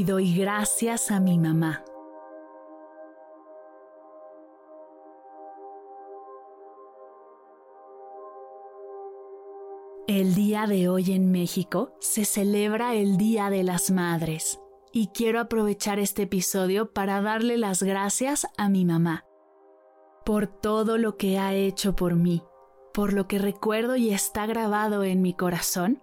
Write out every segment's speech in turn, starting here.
Hoy doy gracias a mi mamá. El día de hoy en México se celebra el Día de las Madres y quiero aprovechar este episodio para darle las gracias a mi mamá por todo lo que ha hecho por mí, por lo que recuerdo y está grabado en mi corazón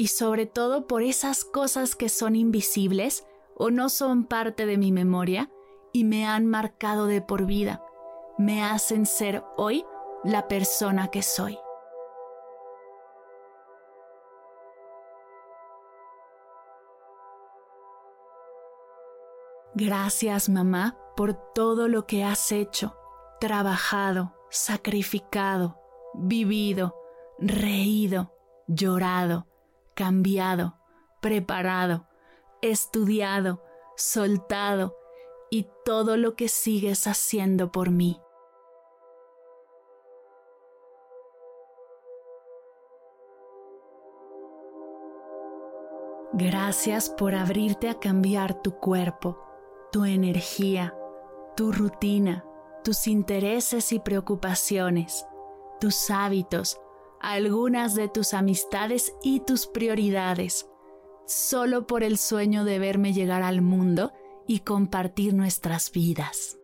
y sobre todo por esas cosas que son invisibles o no son parte de mi memoria y me han marcado de por vida, me hacen ser hoy la persona que soy. Gracias mamá por todo lo que has hecho, trabajado, sacrificado, vivido, reído, llorado, cambiado, preparado, estudiado, soltado y todo lo que sigues haciendo por mí. Gracias por abrirte a cambiar tu cuerpo, tu energía, tu rutina, tus intereses y preocupaciones, tus hábitos, algunas de tus amistades y tus prioridades, solo por el sueño de verme llegar al mundo y compartir nuestras vidas.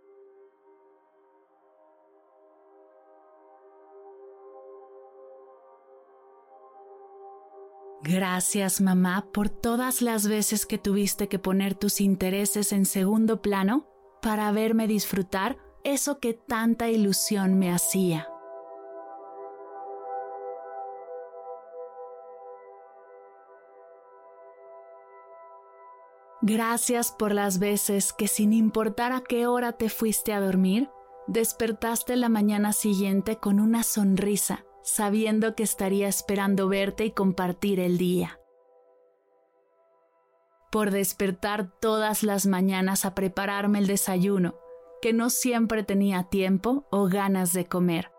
Gracias mamá por todas las veces que tuviste que poner tus intereses en segundo plano para verme disfrutar eso que tanta ilusión me hacía. Gracias por las veces que sin importar a qué hora te fuiste a dormir, despertaste la mañana siguiente con una sonrisa, sabiendo que estaría esperando verte y compartir el día. Por despertar todas las mañanas a prepararme el desayuno, que no siempre tenía tiempo o ganas de comer.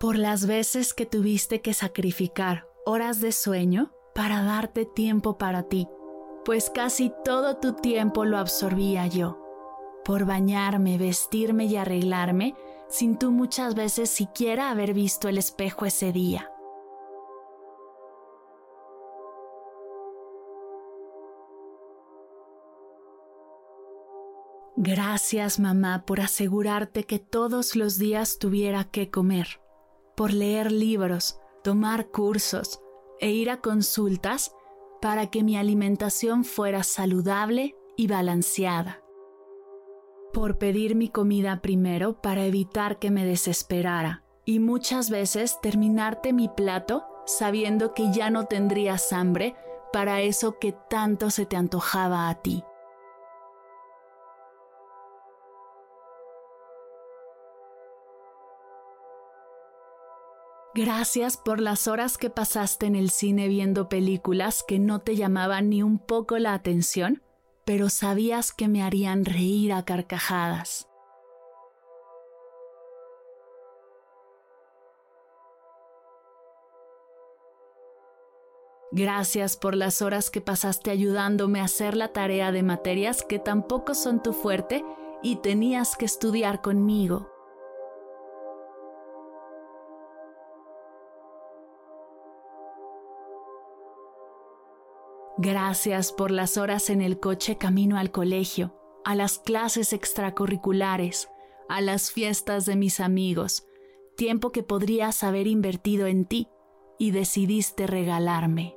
Por las veces que tuviste que sacrificar horas de sueño para darte tiempo para ti pues casi todo tu tiempo lo absorbía yo, por bañarme, vestirme y arreglarme, sin tú muchas veces siquiera haber visto el espejo ese día. Gracias mamá por asegurarte que todos los días tuviera que comer, por leer libros, tomar cursos e ir a consultas para que mi alimentación fuera saludable y balanceada. Por pedir mi comida primero para evitar que me desesperara y muchas veces terminarte mi plato sabiendo que ya no tendrías hambre para eso que tanto se te antojaba a ti. Gracias por las horas que pasaste en el cine viendo películas que no te llamaban ni un poco la atención, pero sabías que me harían reír a carcajadas. Gracias por las horas que pasaste ayudándome a hacer la tarea de materias que tampoco son tu fuerte y tenías que estudiar conmigo. Gracias por las horas en el coche camino al colegio, a las clases extracurriculares, a las fiestas de mis amigos, tiempo que podrías haber invertido en ti y decidiste regalarme.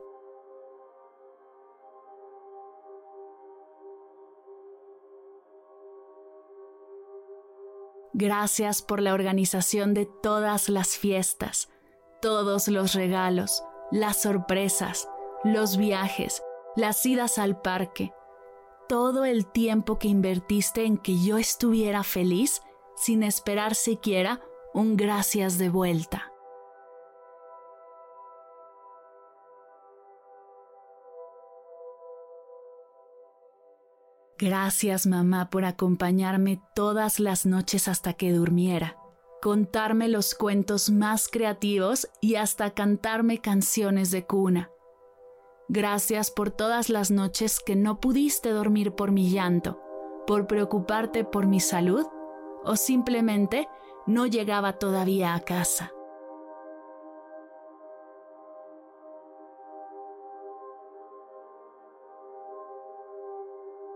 Gracias por la organización de todas las fiestas, todos los regalos, las sorpresas, los viajes, las idas al parque, todo el tiempo que invertiste en que yo estuviera feliz sin esperar siquiera un gracias de vuelta. Gracias mamá por acompañarme todas las noches hasta que durmiera, contarme los cuentos más creativos y hasta cantarme canciones de cuna. Gracias por todas las noches que no pudiste dormir por mi llanto, por preocuparte por mi salud o simplemente no llegaba todavía a casa.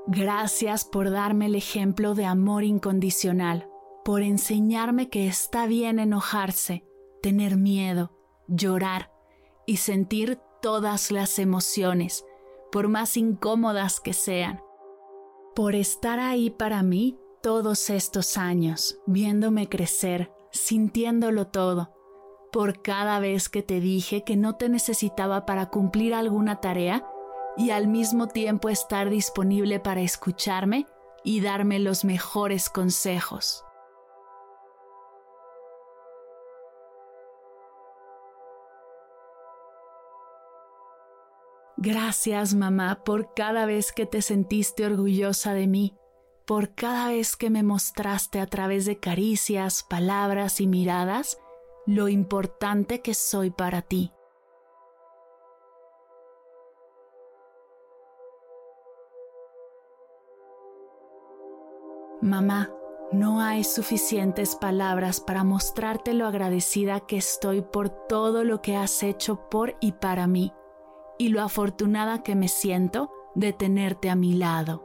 Gracias por darme el ejemplo de amor incondicional, por enseñarme que está bien enojarse, tener miedo, llorar y sentir todas las emociones, por más incómodas que sean, por estar ahí para mí todos estos años, viéndome crecer, sintiéndolo todo, por cada vez que te dije que no te necesitaba para cumplir alguna tarea y al mismo tiempo estar disponible para escucharme y darme los mejores consejos. Gracias mamá por cada vez que te sentiste orgullosa de mí, por cada vez que me mostraste a través de caricias, palabras y miradas lo importante que soy para ti. Mamá, no hay suficientes palabras para mostrarte lo agradecida que estoy por todo lo que has hecho por y para mí, y lo afortunada que me siento de tenerte a mi lado.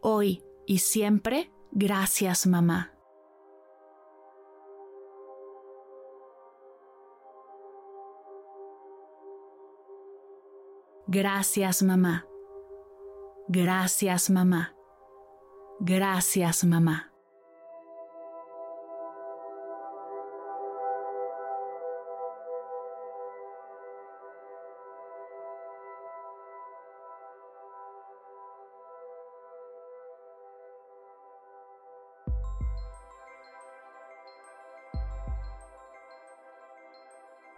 Hoy y siempre, gracias mamá. Gracias mamá. Gracias mamá. Gracias mamá.